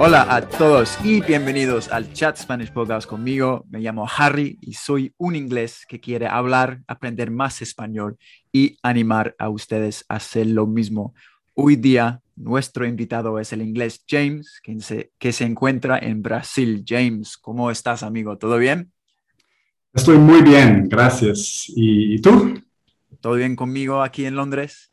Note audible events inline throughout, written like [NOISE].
Hola a todos y bienvenidos al Chat Spanish Podcast conmigo. Me llamo Harry y soy un inglés que quiere hablar, aprender más español y animar a ustedes a hacer lo mismo. Hoy día nuestro invitado es el inglés James, que se, que se encuentra en Brasil. James, ¿cómo estás, amigo? ¿Todo bien? Estoy muy bien, gracias. ¿Y, tú? ¿Todo bien conmigo aquí en Londres?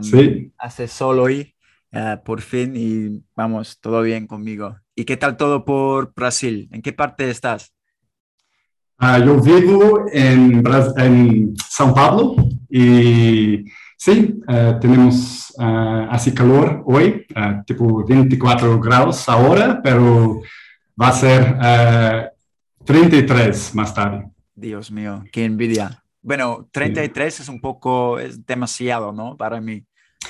sí. Hace sol hoy Ah, por fin y vamos, todo bien conmigo. ¿Y qué tal todo por Brasil? ¿En qué parte estás? Ah, yo vivo en, en São Paulo y sí, ah, tenemos así calor hoy, tipo 24 grados ahora, pero va a ser 33 más tarde. Dios mío, qué envidia. Bueno, 33 es un poco, es demasiado, ¿no? Para mí,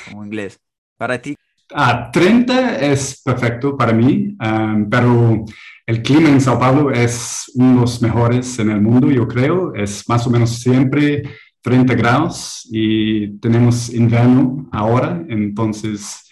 como inglés. Para ti, Ah, 30 es perfecto para mí, pero el clima en Sao Paulo es uno de los mejores en el mundo, yo creo. Es más o menos siempre 30 grados y tenemos invierno ahora, entonces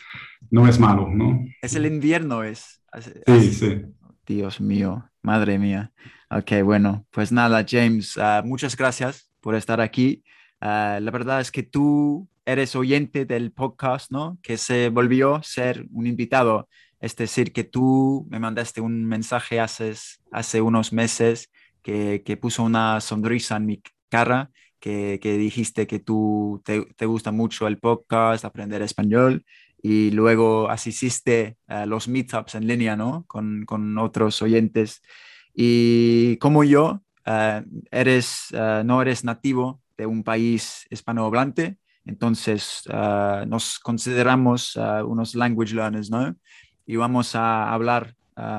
no es malo, ¿no? Es el invierno, es. Sí, sí. Dios mío, madre mía. Ok, bueno, pues nada, James, ah, muchas gracias por estar aquí. Ah, la verdad es que tú eres oyente del podcast, ¿no? Que se volvió ser un invitado. Es decir, que tú me mandaste un mensaje hace, hace unos meses que, que puso una sonrisa en mi cara, que, que dijiste que tú te, te, gusta mucho el podcast, aprender español, y luego asististe a los meetups en línea, ¿no? Con, con otros oyentes. Y como yo, uh, eres, uh, no eres nativo de un país hispanohablante, entonces, ah, nos consideramos ah, unos language learners, ¿no? Y vamos a hablar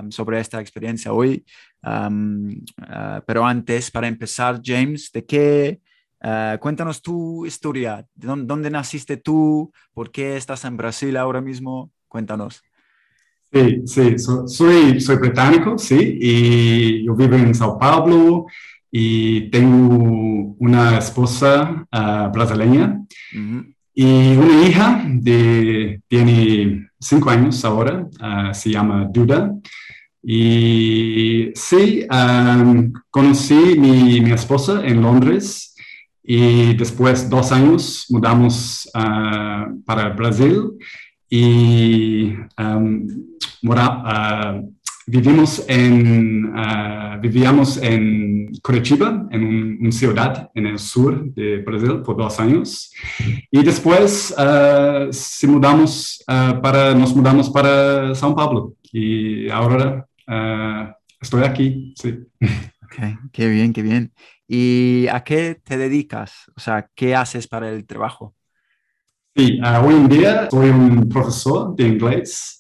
sobre esta experiencia hoy. Ah, pero antes, para empezar, James, ¿de qué? cuéntanos tu historia. ¿Dónde, ¿Dónde, naciste tú? ¿Por qué estás en Brasil ahora mismo? Cuéntanos. Sí, sí, soy, soy británico, sí, y yo vivo en Sao Paulo y tengo una esposa uh, brasileña. Y una hija de tiene cinco años ahora, uh, se llama Duda. Y sí, um, conocí mi, mi esposa en Londres. Y después dos años mudamos uh, para Brasil. Y um, mora, vivimos en, uh, vivíamos en Curitiba, en una ciudad en el sur de Brasil por dos años. Y después uh, se mudamos, uh, para, nos mudamos para São Paulo. Y ahora estoy aquí, sí. [LAUGHS] Okay, qué bien, qué bien. ¿Y a qué te dedicas? O sea, ¿qué haces para el trabajo? Sí, hoy en día soy un profesor de inglés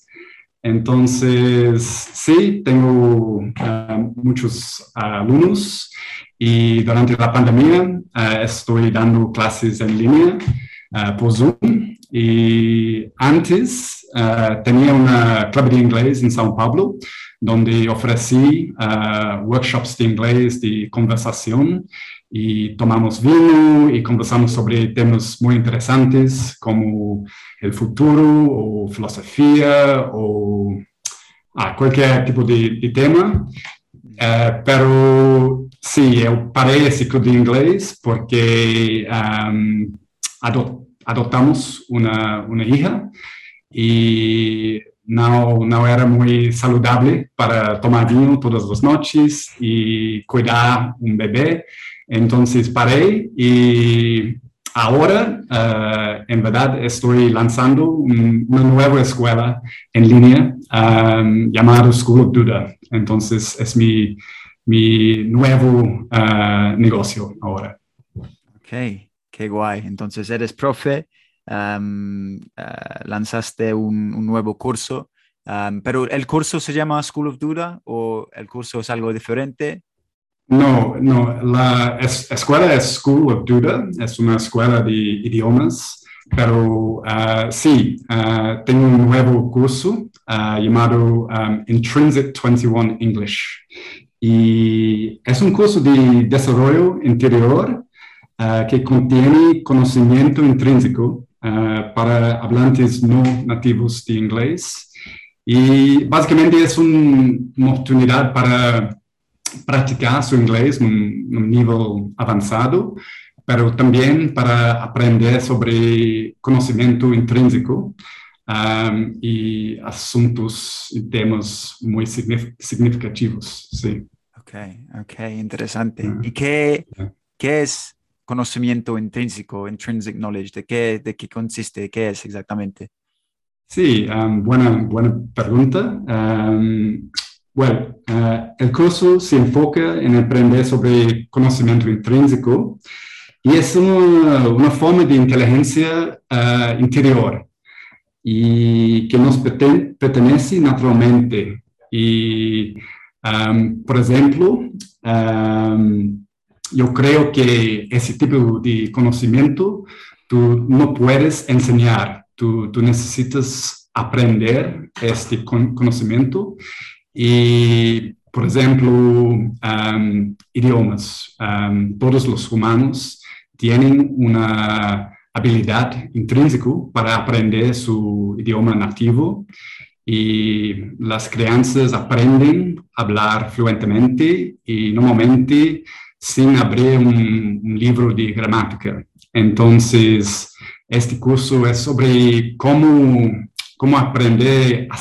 entonces, sí, tengo ah, muchos alumnos y durante la pandemia ah, estoy dando clases en línea uh, por Zoom. Y antes tenía una club de inglés en São Paulo, donde ofrecí workshops de inglés de conversación y tomamos vino y conversamos sobre temas muy interesantes como el futuro o filosofía o ah, cualquier tipo de, tema. Uh, pero sí, yo paré el ciclo de inglés porque um, adoptamos una, una, hija y no, no era muy saludable para tomar vino todas las noches y cuidar un bebé. Entonces paré y ahora, uh, en verdad, estoy lanzando un, una nueva escuela en línea um, llamada School of Duda. Entonces es mi, mi nuevo uh, negocio ahora. Ok, qué guay. Entonces eres profe, um, uh, lanzaste un, un, nuevo curso, um, pero ¿el curso se llama School of Duda o el curso es algo diferente? No, no, la escuela es School of Duda, es una escuela de idiomas, pero uh, sí, uh, tengo un nuevo curso uh, llamado um, Intrinsic 21 English. Y es un curso de desarrollo interior que contiene conocimiento intrínseco para hablantes no nativos de inglés. Y básicamente es una oportunidad para praticar su inglés en un nivel avanzado, pero también para aprender sobre conocimiento intrínseco um, y asuntos y temas muy significativos. Sí. Ok, ok, interesante. ¿Y qué, qué es conocimiento intrínseco, intrinsic knowledge? ¿De qué, de qué consiste? ¿Qué es exactamente? Sí, um, buena, buena pregunta. Um, bueno, uh, el curso se enfoca en aprender sobre conocimiento intrínseco y es una, forma de inteligencia uh, interior y que nos pertenece naturalmente. Y, um, por ejemplo, um, yo creo que ese tipo de conocimiento tú no puedes enseñar, tú necesitas aprender este conocimiento y, por ejemplo, um, idiomas. Um, todos los humanos tienen una habilidad intrínseca para aprender su idioma nativo y las crianzas aprenden a hablar fluentemente y normalmente sin abrir un, libro de gramática. Entonces, este curso es sobre cómo, cómo aprender a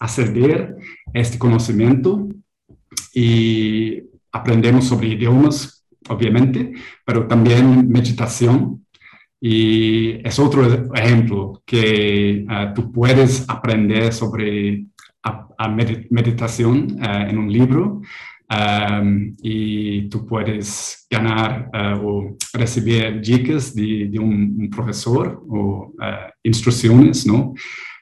acceder este conocimiento y aprendemos sobre idiomas, obviamente, pero también meditación. Y es otro ejemplo que ah, tú puedes aprender sobre meditación ah, en un libro y tú puedes ganar ah, o recibir dicas de, de un, profesor o instrucciones, ¿no?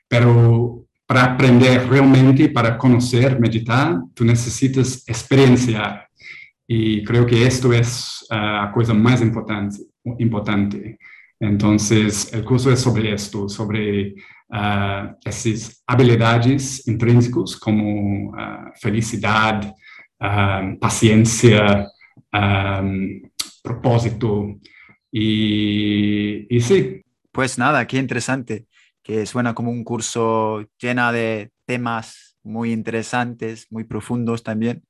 Pero para aprender realmente, para conocer, meditar, tú necesitas experienciar. Y creo que esto es la ah, cosa más importante, importante. Entonces, el curso es sobre esto, sobre uh, esas habilidades intrínsecas como uh, felicidad, paciencia, propósito. Y, y sí. Pues nada, qué interesante que suena como un curso llena de temas muy interesantes, muy profundos también.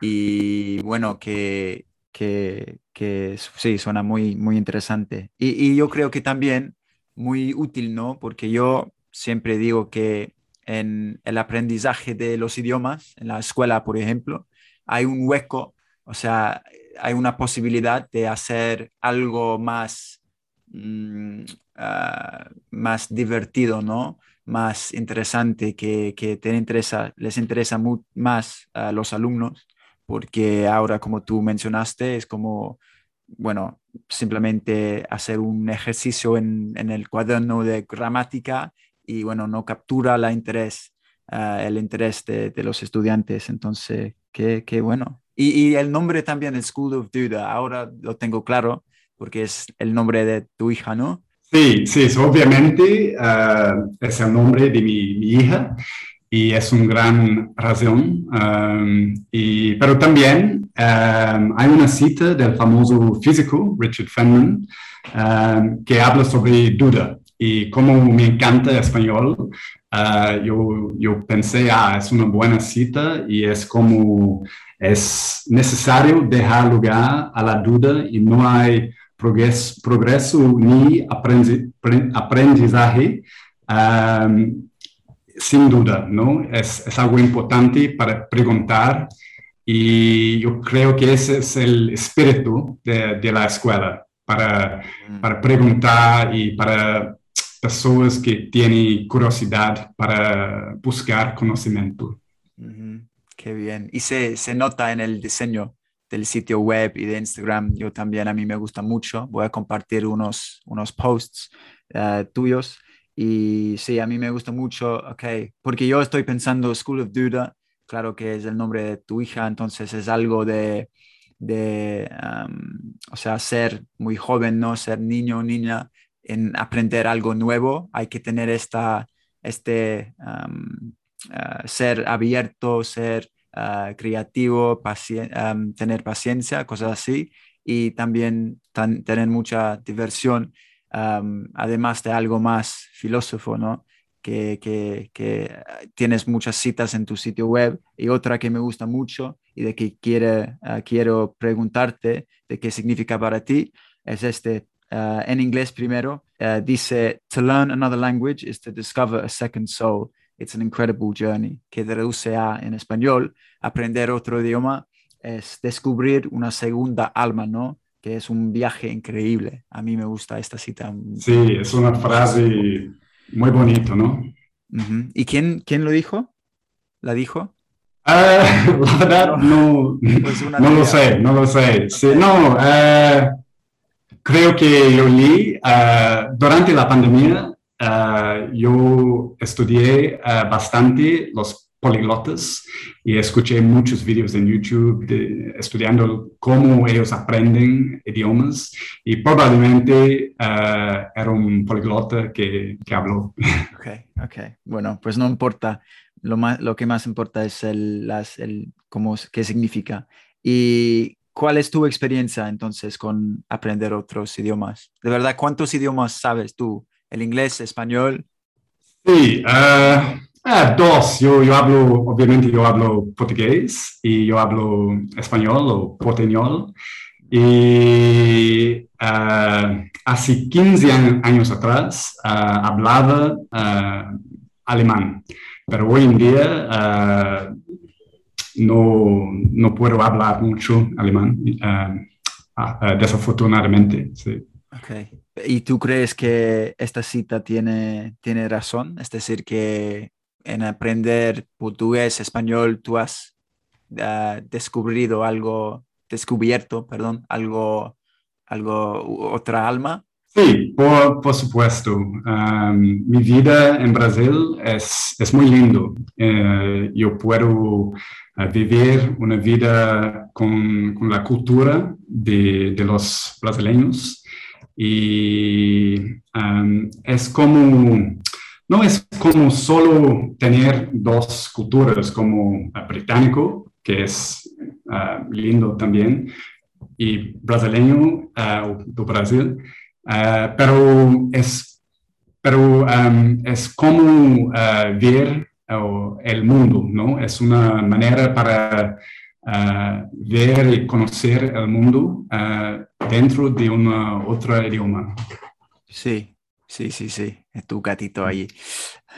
Y bueno, que, que, que sí, suena muy, muy interesante. Y, yo creo que también muy útil, ¿no? Porque yo siempre digo que en el aprendizaje de los idiomas, en la escuela, por ejemplo, hay un hueco, o sea, hay una posibilidad de hacer algo más mm, Ah, más divertido, ¿no? Más interesante, que, que te interesa, les interesa más a los alumnos, porque ahora, como tú mencionaste, es como, bueno, simplemente hacer un ejercicio en, en el cuaderno de gramática y, bueno, no captura la interés, ah, el interés de, los estudiantes. Entonces, qué, qué bueno. Y, y, el nombre también, School of Duda, ahora lo tengo claro, porque es el nombre de tu hija, ¿no? Sí, sí, obviamente uh, es el nombre de mi, mi, hija y es una gran razón. Um, y, pero también um, hay una cita del famoso físico Richard Feynman um, que habla sobre duda. Y como me encanta español, uh, yo, yo pensé, ah, es una buena cita y es como es necesario dejar lugar a la duda y no hay progresso, progresso ni aprendizaje, um, sin duda, ¿no? Es, es, algo importante para preguntar y yo creo que ese es el espíritu de, de la escuela, para, mm. para preguntar y para personas que tienen curiosidad para buscar conocimiento. Qué bien. Y se, se nota en el diseño del sitio web y de Instagram, yo también a mí me gusta mucho. Voy a compartir unos, unos posts uh, tuyos. Y sí, a mí me gusta mucho, ok, porque yo estoy pensando School of Duda, claro que es el nombre de tu hija, entonces es algo de, de o sea, ser muy joven, ¿no? Ser niño o niña en aprender algo nuevo, hay que tener esta, este, ah, ser abierto, ser ah, creativo, tener paciencia, cosas así, y también tener mucha diversión, además de algo más filósofo, ¿no? Que, que, que, tienes muchas citas en tu sitio web y otra que me gusta mucho y de que quiere, ah, quiero preguntarte de qué significa para ti es este en inglés primero, dice, to learn another language is to discover a second soul. It's an incredible journey, que traduce a, en español, aprender otro idioma es descubrir una segunda alma, ¿no? Que es un viaje increíble. A mí me gusta esta cita. Sí, es una frase muy bonita, ¿no? ¿Y quién, quién lo dijo? ¿La dijo? Uh, [LAUGHS] la verdad, no, no, lo sé, no lo sé. Sí, no, uh, creo que yo leí ah, durante la pandemia, ah, yo estudié ah, bastante los poliglotas y escuché muchos vídeos en YouTube estudiando cómo ellos aprenden idiomas y probablemente era un poliglota que, que habló. [LAUGHS] Ok, ok. Bueno, pues no importa. Lo, más, lo que más importa es el, las, el cómo, qué significa. ¿Y ¿Cuál es tu experiencia entonces con aprender otros idiomas? De verdad, ¿cuántos idiomas sabes tú? ¿El inglés, español? Sí, uh, dos. Yo, yo, hablo, obviamente yo hablo portugués y yo hablo español o porteñol. Y uh, hace 15 años atrás hablaba alemán, pero hoy en día no, no puedo hablar mucho alemán, eh, ah, eh, desafortunadamente. Sí. Okay. ¿Y tú crees que esta cita tiene, tiene razón? Es decir, que en aprender portugués, español, tú has uh, descubrido algo, descubierto, perdón, algo, algo, otra alma. Sí, por, por supuesto. mi vida en Brasil es, es muy lindo. Eh, yo puedo vivir una vida con, con la cultura de, de, los brasileños y es como, no es como solo tener dos culturas, como británico, que es ah, lindo también, y brasileño uh, do Brasil, ah, pero es, pero es como ver el mundo, ¿no? Es una manera para ah, ver y conocer el mundo ah, dentro de un otro idioma. Sí, sí, sí, sí. Es tu gatito ahí.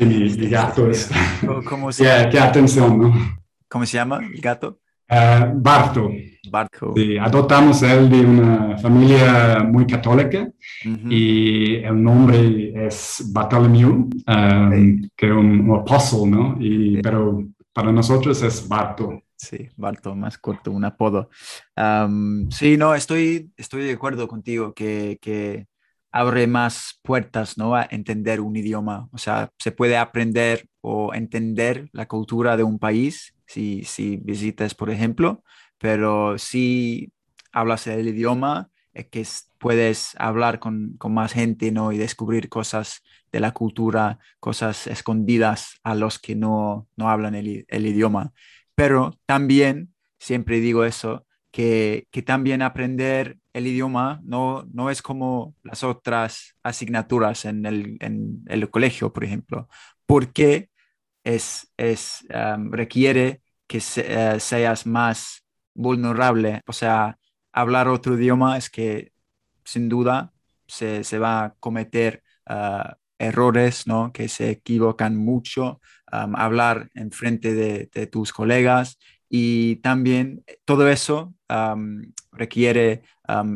mi, gato es... ¿Cómo se llama? Qué, atención, ¿no? ¿Cómo se llama el gato? Uh, Barto. Barto. Sí, adoptamos él de una familia muy católica y el nombre es Bartholomew, um, que es un, apóstol, ¿no? Y, Pero para nosotros es Barto. Sí, Barto, más corto, un apodo. Sí, no, estoy, estoy de acuerdo contigo que, que abre más puertas ¿no? a entender un idioma. O sea, se puede aprender o entender la cultura de un país si, si visitas, por ejemplo, pero si hablas el idioma, es que puedes hablar con, con, más gente ¿no? y descubrir cosas de la cultura, cosas escondidas a los que no, no hablan el, el idioma. Pero también, siempre digo eso, que, que también aprender el idioma no, no es como las otras asignaturas en el, en el colegio, por ejemplo, porque es, es, requiere que seas más vulnerable. O sea, hablar otro idioma es que sin duda se, se va a cometer ah, errores, ¿no? Que se equivocan mucho, hablar en frente de, de, tus colegas y también todo eso requiere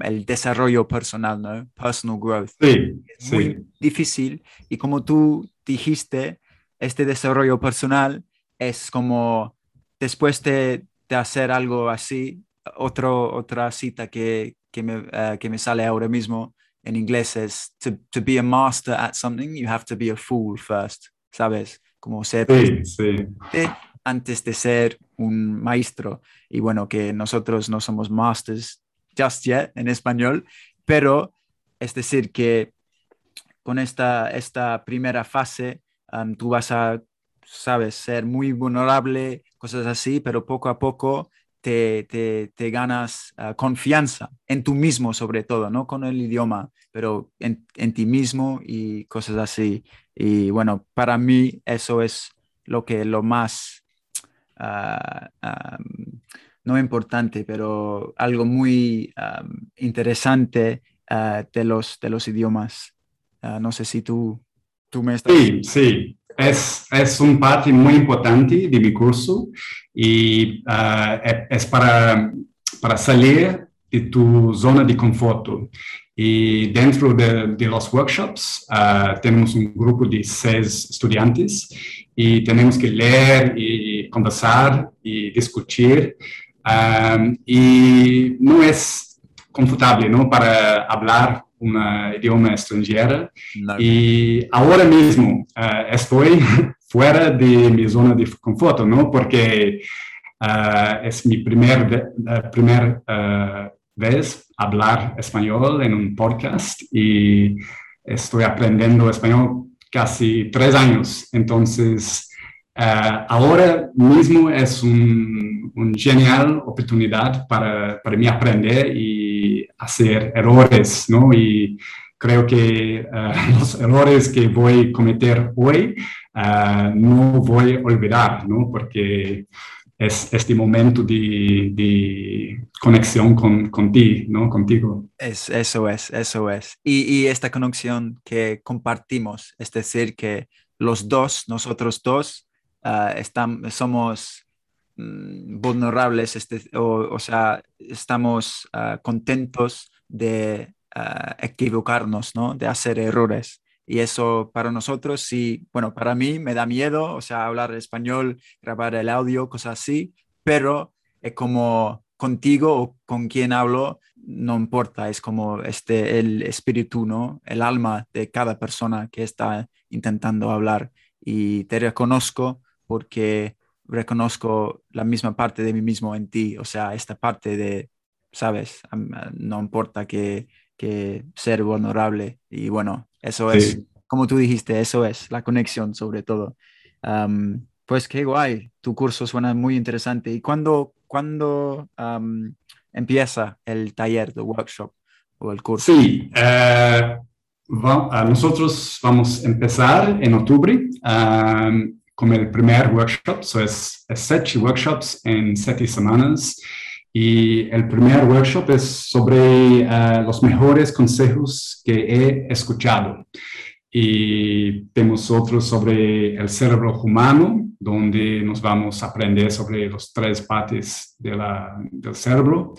el desarrollo personal, ¿no? Personal growth. Sí, es muy difícil y como tú dijiste, este desarrollo personal es como después de, de hacer algo así, otro, otra cita que, que, me, eh, que me sale ahora mismo en inglés es to, to, be a master at something, you have to be a fool first, ¿sabes? Como ser... Sí, sí antes de ser un maestro. Y bueno, que nosotros no somos masters just yet en español, pero es decir que con esta, esta primera fase um, tú vas a, sabes, ser muy vulnerable, cosas así, pero poco a poco te, ganas uh, confianza en tú mismo sobre todo, no con el idioma, pero en, en ti mismo y cosas así. Y bueno, para mí eso es lo que lo más Ah, no importante, pero algo muy interesante ah, de, los, de los idiomas. Ah, no sé si tú, tú me estás... Sí, sí. Es, es un parte muy importante de mi curso y e, es para, para salir de tu zona de confort. Y dentro de, de los workshops tenemos un grupo de seis estudiantes y tenemos que leer y conversar y discutir. y no es confortable ¿no? para hablar un idioma extranjero. Y ahora mismo uh, estoy [LAUGHS] fuera de mi zona de confort, ¿no? porque uh, es mi primer, uh, primer vez hablar español en un podcast y estoy aprendiendo español casi tres años. Entonces, ahora mismo es un, un, genial oportunidad para, para mí aprender y hacer errores, ¿no? Y creo que uh, [LAUGHS] los errores que voy a cometer hoy uh, no voy a olvidar, ¿no? Porque es este momento de, conexión con, con ti, ¿no? Contigo. Es, eso es, eso es. Y, y, esta conexión que compartimos, es decir, que los dos, nosotros dos, uh, somos mm, vulnerables, este, o, o, sea, estamos uh, contentos de uh, equivocarnos, ¿no? De hacer errores. Y eso para nosotros, sí, bueno, para mí me da miedo, o sea, hablar español, grabar el audio, cosas así, pero es como contigo o con quien hablo, no importa, es como este, el espíritu, ¿no? El alma de cada persona que está intentando hablar. Y te reconozco porque reconozco la misma parte de mí mismo en ti, o sea, esta parte de, sabes, no importa que, que ser vulnerable. Y bueno, eso es, como tú dijiste, eso es la conexión sobre todo. pues qué guay, tu curso suena muy interesante. ¿Y cuándo, cuándo empieza el taller, el workshop o el curso? Sí, uh, nosotros vamos a empezar en octubre con el primer workshop, so es, es siete workshops en siete semanas. Y el primer workshop es sobre uh, los mejores consejos que he escuchado. Y tenemos otro sobre el cerebro humano, donde nos vamos a aprender sobre los tres partes de la, del cerebro.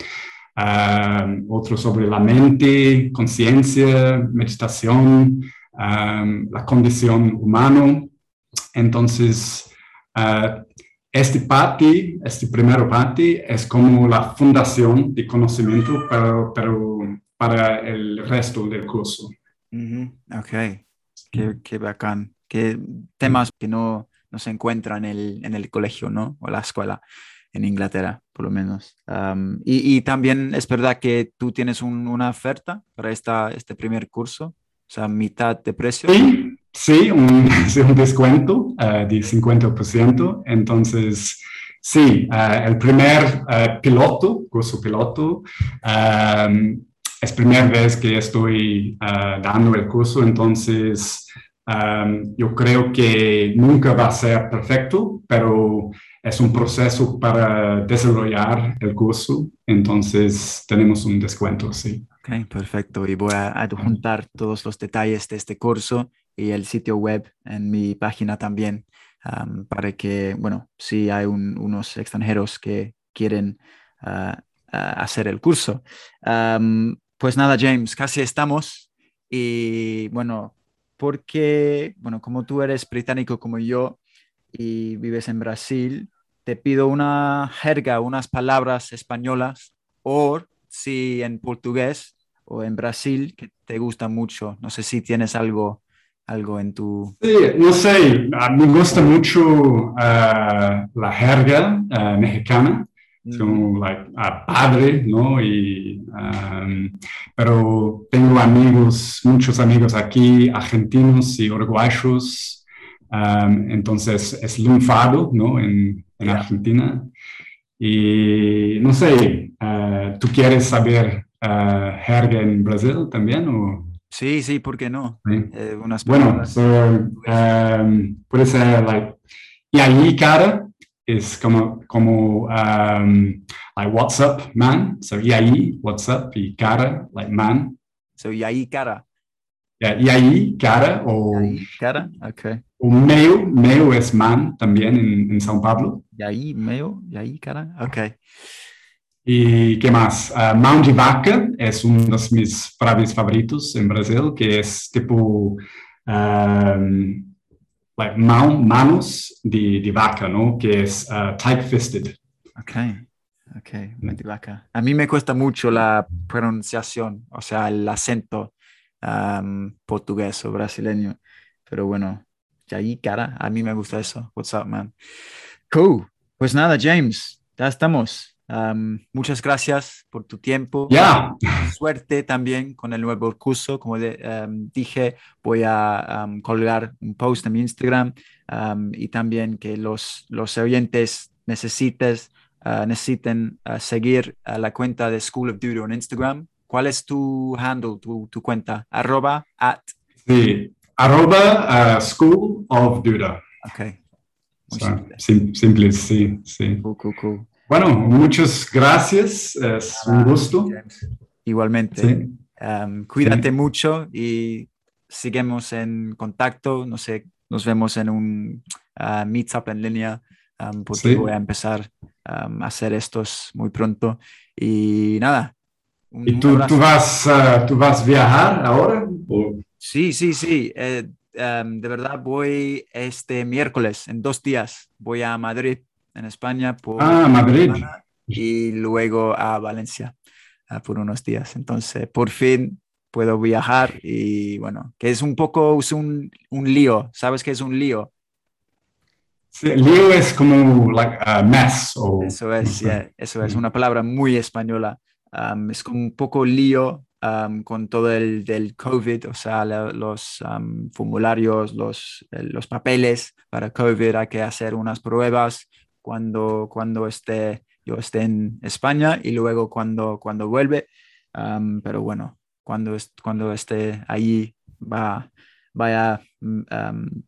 Uh, otro sobre la mente, conciencia, meditación, um, la condición humana. Entonces, uh, este parte, este primer parte, es como la fundación de conocimiento para, para el resto del curso. Ok, qué, qué, bacán. Qué temas que no, no se encuentran en el, en el colegio, ¿no? O la escuela en Inglaterra, por lo menos. y, y, también es verdad que tú tienes una oferta para esta, este primer curso, o sea, mitad de precio. Sí, Sí, un, [LAUGHS] un descuento uh, de 50%. Entonces, sí, uh, el primer uh, piloto, curso piloto, es primera vez que estoy dando el curso, entonces yo creo que nunca va a ser perfecto, pero es un proceso para desarrollar el curso, entonces tenemos un descuento, sí. Ok, perfecto. Y voy a adjuntar todos los detalles de este curso y el sitio web en mi página también, para que, bueno, si hay unos extranjeros que quieren ah, hacer el curso. pues nada, James, casi estamos. Y bueno, porque, bueno, como tú eres británico como yo y vives en Brasil, te pido una jerga, unas palabras españolas o si en portugués o en Brasil que te gusta mucho. No sé si tienes algo algo en tu... Sí, no sé, me gusta mucho ah, la jerga ah, mexicana, es como like, padre, ¿no? Y, um, pero tengo amigos, muchos amigos aquí, argentinos y uruguayos, um, entonces es lunfado, ¿no? En, en Yeah. Argentina. Y no sé, ah, ¿tú quieres saber jerga en Brasil también? O? Sí, sí, ¿por qué no? Sí. Eh, unas Bueno, so, um, puede ser, like, y ahí, cara, es como, como, um, like, what's up, man? So, y ahí, what's up, y cara, like, man. So, y ahí, cara. Yeah, y ahí, cara, o, ahí, cara. Ok. o meu, meu es man también en, en São Paulo. Y ahí, meo. Y ahí, cara. Ok. ¿Y qué más? Uh, mão de vaca es uno de mis frases favoritos en Brasil, que es tipo, um, mão, manos de, vaca, ¿no? Que es uh, tight-fisted. Ok. Ok. vaca. A mí me cuesta mucho la pronunciación, o sea, el acento um, portugués o brasileño. Pero bueno, y ahí, cara. A mí me gusta eso. What's up, man? Cool. Pues nada, James, ya estamos. Um, muchas gracias por tu tiempo. Ya, suerte también con el nuevo curso. Como de- em, dije, voy a colgar un post en mi Instagram y también que los, los oyentes necesites, eh, necesiten eh, seguir a la cuenta de School of Dudo en Instagram. ¿Cuál es tu handle, tu, tu cuenta? Arroba at. sí. Arroba uh, School of Duda. Ok. Muy So, simple. sim- simple, sí, sí. Cool, cool, cool. Bueno, muchas gracias. Es un gusto. Igualmente. Sí. Um, cuídate mucho y seguimos en contacto. No sé, nos vemos en un uh, meetup en línea um, porque Sí. voy a empezar um, a hacer estos muy pronto. Y nada. un- ¿Y tú, tú vas, uh, tú vas a viajar ahora? ¿O- Sí, sí, sí. eh, um, de verdad voy este miércoles, en dos días. Voy a Madrid, en España, por Ah, Madrid. y luego a Valencia ah, por unos días. Entonces, por fin puedo viajar y bueno, que es un poco es un, un lío. ¿Sabes qué es un lío? Sí, lío es como like a mess. O, Eso es, yeah, eso es Mm. una palabra muy española. Um, es como un poco lío um, con todo el del COVID, o sea, la- los um, formularios, los, eh, los papeles para COVID, hay que hacer unas pruebas cuando, cuando esté, yo esté en España y luego cuando, cuando vuelve. Um, pero bueno, cuando, es- cuando esté allí va, vaya um,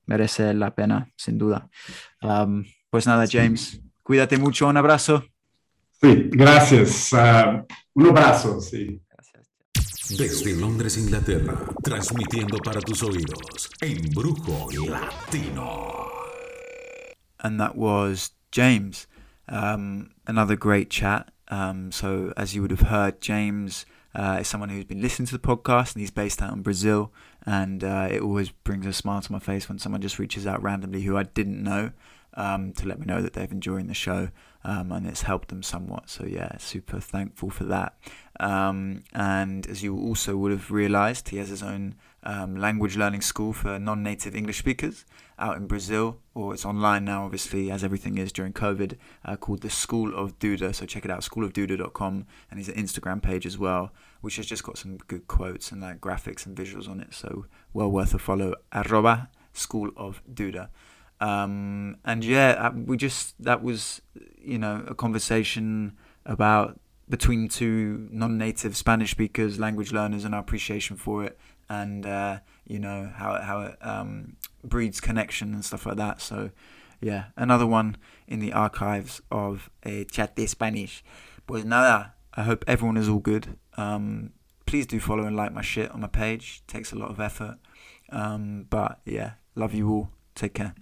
merece la pena, sin duda. Um, pues nada, Sí. James, cuídate mucho, un abrazo. Sí, gracias. Uh, un abrazo, sí. Gracias. Desde Londres, Inglaterra, transmitiendo para tus oídos, Embrujo Latino. and that was James. Um, another great chat. Um, so, as you would have heard, James uh, is someone who's been listening to the podcast and he's based out in Brazil. And uh, it always brings a smile to my face when someone just reaches out randomly who I didn't know um, to let me know that they've enjoying the show um, and it's helped them somewhat. So, yeah, super thankful for that. Um, and as you also would have realized, he has his own um, language learning school for non native English speakers out in Brazil, or it's online now, obviously, as everything is during COVID, uh, called the School of Duda. So check it out, schoolofduda.com, and he's an Instagram page as well, which has just got some good quotes and like graphics and visuals on it. So well worth a follow. Arroba School of Duda. Um, and yeah, uh, we just that was you know a conversation about between two non-native Spanish speakers, language learners, and our appreciation for it, and uh, you know how how it um, breeds connection and stuff like that. So yeah, another one in the archives of a chat de Spanish. Pues nada, I hope everyone is all good. Um, please do follow and like my shit on my page. takes a lot of effort, um, but yeah, love you all. Take care.